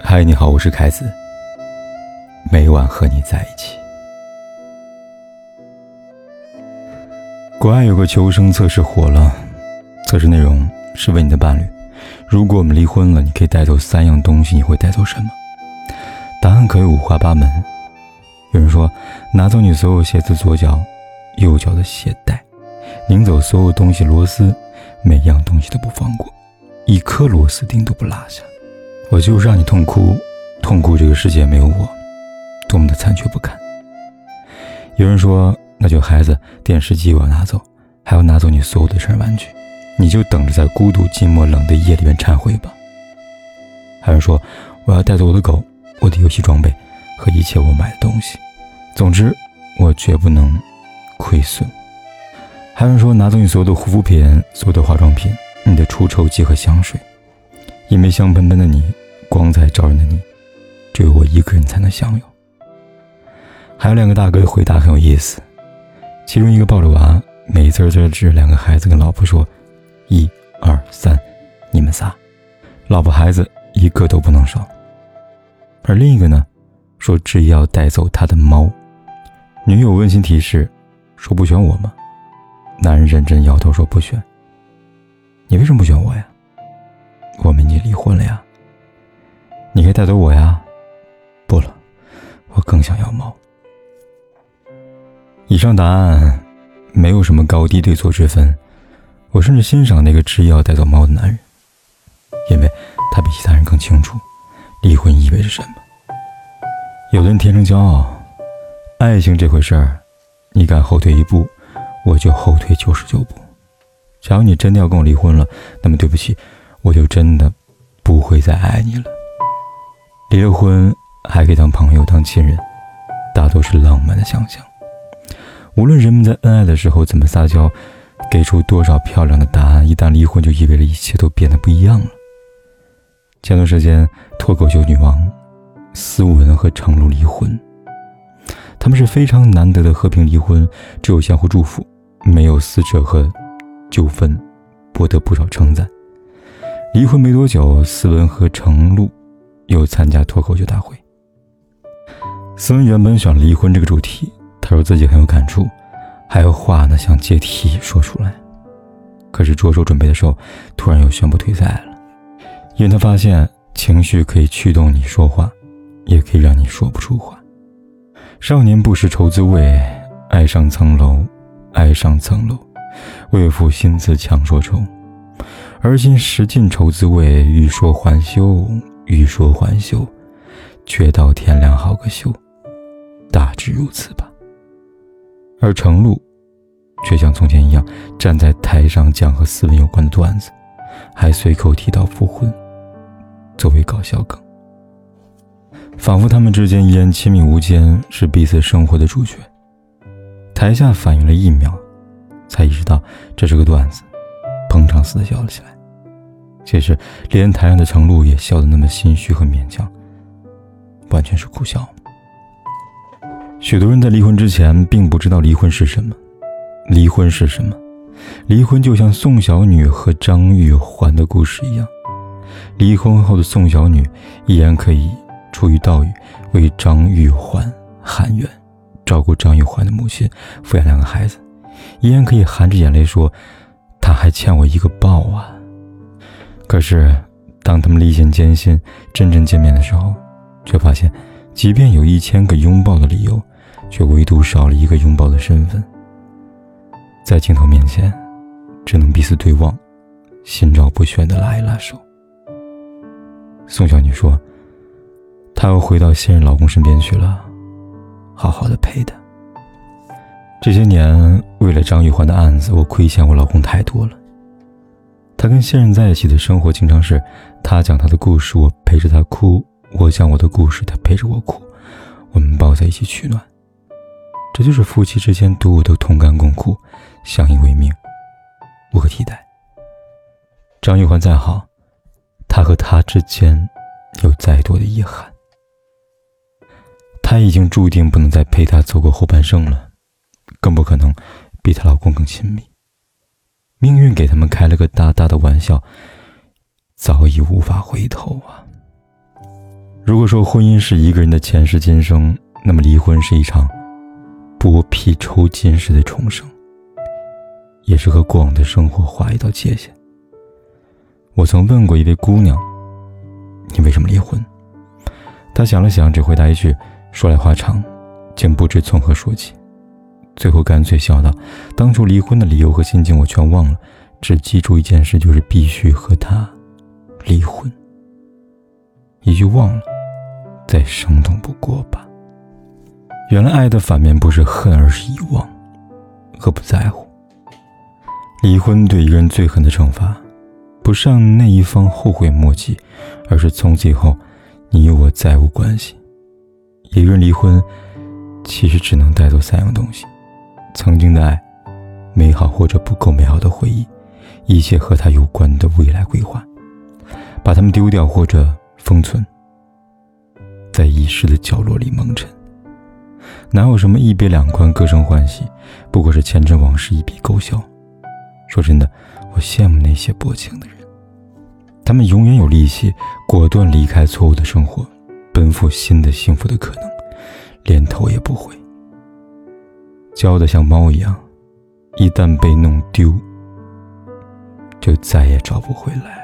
嗨，你好，我是凯子。每晚和你在一起。国外有个求生测试火了，测试内容是问你的伴侣：如果我们离婚了，你可以带走三样东西，你会带走什么？答案可以五花八门。有人说拿走你所有鞋子左脚、右脚的鞋带，拧走所有东西螺丝，每样东西都不放过，一颗螺丝钉都不落下。我就让你痛哭，痛哭这个世界没有我，多么的残缺不堪。有人说，那就孩子、电视机我要拿走，还要拿走你所有的成人玩具，你就等着在孤独、寂寞、冷的夜里面忏悔吧。还有人说，我要带走我的狗、我的游戏装备和一切我买的东西，总之我绝不能亏损。还有人说，拿走你所有的护肤品、所有的化妆品、你的除臭剂和香水。因为香喷喷的你，光彩照人的你，只有我一个人才能享有。还有两个大哥的回答很有意思，其中一个抱着娃，美滋滋指着两个孩子跟老婆说：“一、二、三，你们仨，老婆孩子一个都不能少。”而另一个呢，说执意要带走他的猫。女友温馨提示说：“不选我吗？”男人认真摇头说：“不选。”你为什么不选我呀？我们已经离婚了呀，你可以带走我呀。不了，我更想要猫。以上答案没有什么高低对错之分，我甚至欣赏那个执意要带走猫的男人，因为他比其他人更清楚离婚意味着什么。有的人天生骄傲，爱情这回事儿，你敢后退一步，我就后退九十九步。假如你真的要跟我离婚了，那么对不起。我就真的不会再爱你了。离了婚还可以当朋友、当亲人，大多是浪漫的想象。无论人们在恩爱的时候怎么撒娇，给出多少漂亮的答案，一旦离婚，就意味着一切都变得不一样了。前段时间，脱口秀女王斯文和程璐离婚，他们是非常难得的和平离婚，只有相互祝福，没有撕扯和纠纷，博得不少称赞。离婚没多久，思文和程璐又参加脱口秀大会。思文原本选离婚这个主题，他说自己很有感触，还有话呢想借题说出来。可是着手准备的时候，突然又宣布退赛了，因为他发现情绪可以驱动你说话，也可以让你说不出话。少年不识愁滋味，爱上层楼，爱上层楼，为赋新词强说愁。而今识尽愁滋味，欲说还休，欲说还休，却道天凉好个休。大致如此吧。而程璐，却像从前一样站在台上讲和斯文有关的段子，还随口提到复婚，作为搞笑梗，仿佛他们之间依然亲密无间，是彼此生活的主角。台下反应了一秒，才意识到这是个段子，哼唱似的笑了起来。其实，连台上的程璐也笑得那么心虚和勉强，完全是苦笑。许多人在离婚之前并不知道离婚是什么，离婚是什么？离婚就像宋小女和张玉环的故事一样，离婚后的宋小女依然可以出于道义为张玉环喊冤，照顾张玉环的母亲，抚养两个孩子，依然可以含着眼泪说：“他还欠我一个抱啊。”可是，当他们历尽艰辛，真正见面的时候，却发现，即便有一千个拥抱的理由，却唯独少了一个拥抱的身份。在镜头面前，只能彼此对望，心照不宣的拉一拉手。宋小女说：“她要回到现任老公身边去了，好好的陪他。这些年，为了张玉环的案子，我亏欠我老公太多了。”他跟现任在一起的生活，经常是他讲他的故事，我陪着他哭；我讲我的故事，他陪着我哭。我们抱在一起取暖，这就是夫妻之间独有的同甘共苦、相依为命，无可替代。张玉环再好，他和他之间有再多的遗憾，他已经注定不能再陪她走过后半生了，更不可能比她老公更亲密。命运给他们开了个大大的玩笑，早已无法回头啊！如果说婚姻是一个人的前世今生，那么离婚是一场剥皮抽筋式的重生，也是和过往的生活划一道界限。我曾问过一位姑娘：“你为什么离婚？”她想了想，只回答一句：“说来话长，竟不知从何说起。”最后干脆笑道：“当初离婚的理由和心情我全忘了，只记住一件事，就是必须和他离婚。一句忘了。”再生动不过吧。原来爱的反面不是恨，而是遗忘和不在乎。离婚对一个人最狠的惩罚，不是让那一方后悔莫及，而是从此以后，你我再无关系。一个人离婚，其实只能带走三样东西：曾经的爱、美好或者不够美好的回忆，一切和他有关的未来规划，把他们丢掉或者封存。在遗失的角落里蒙尘，哪有什么一别两宽、各生欢喜？不过是前尘往事一笔勾销。说真的，我羡慕那些薄情的人，他们永远有力气果断离开错误的生活，奔赴新的幸福的可能，连头也不回。娇的像猫一样，一旦被弄丢，就再也找不回来。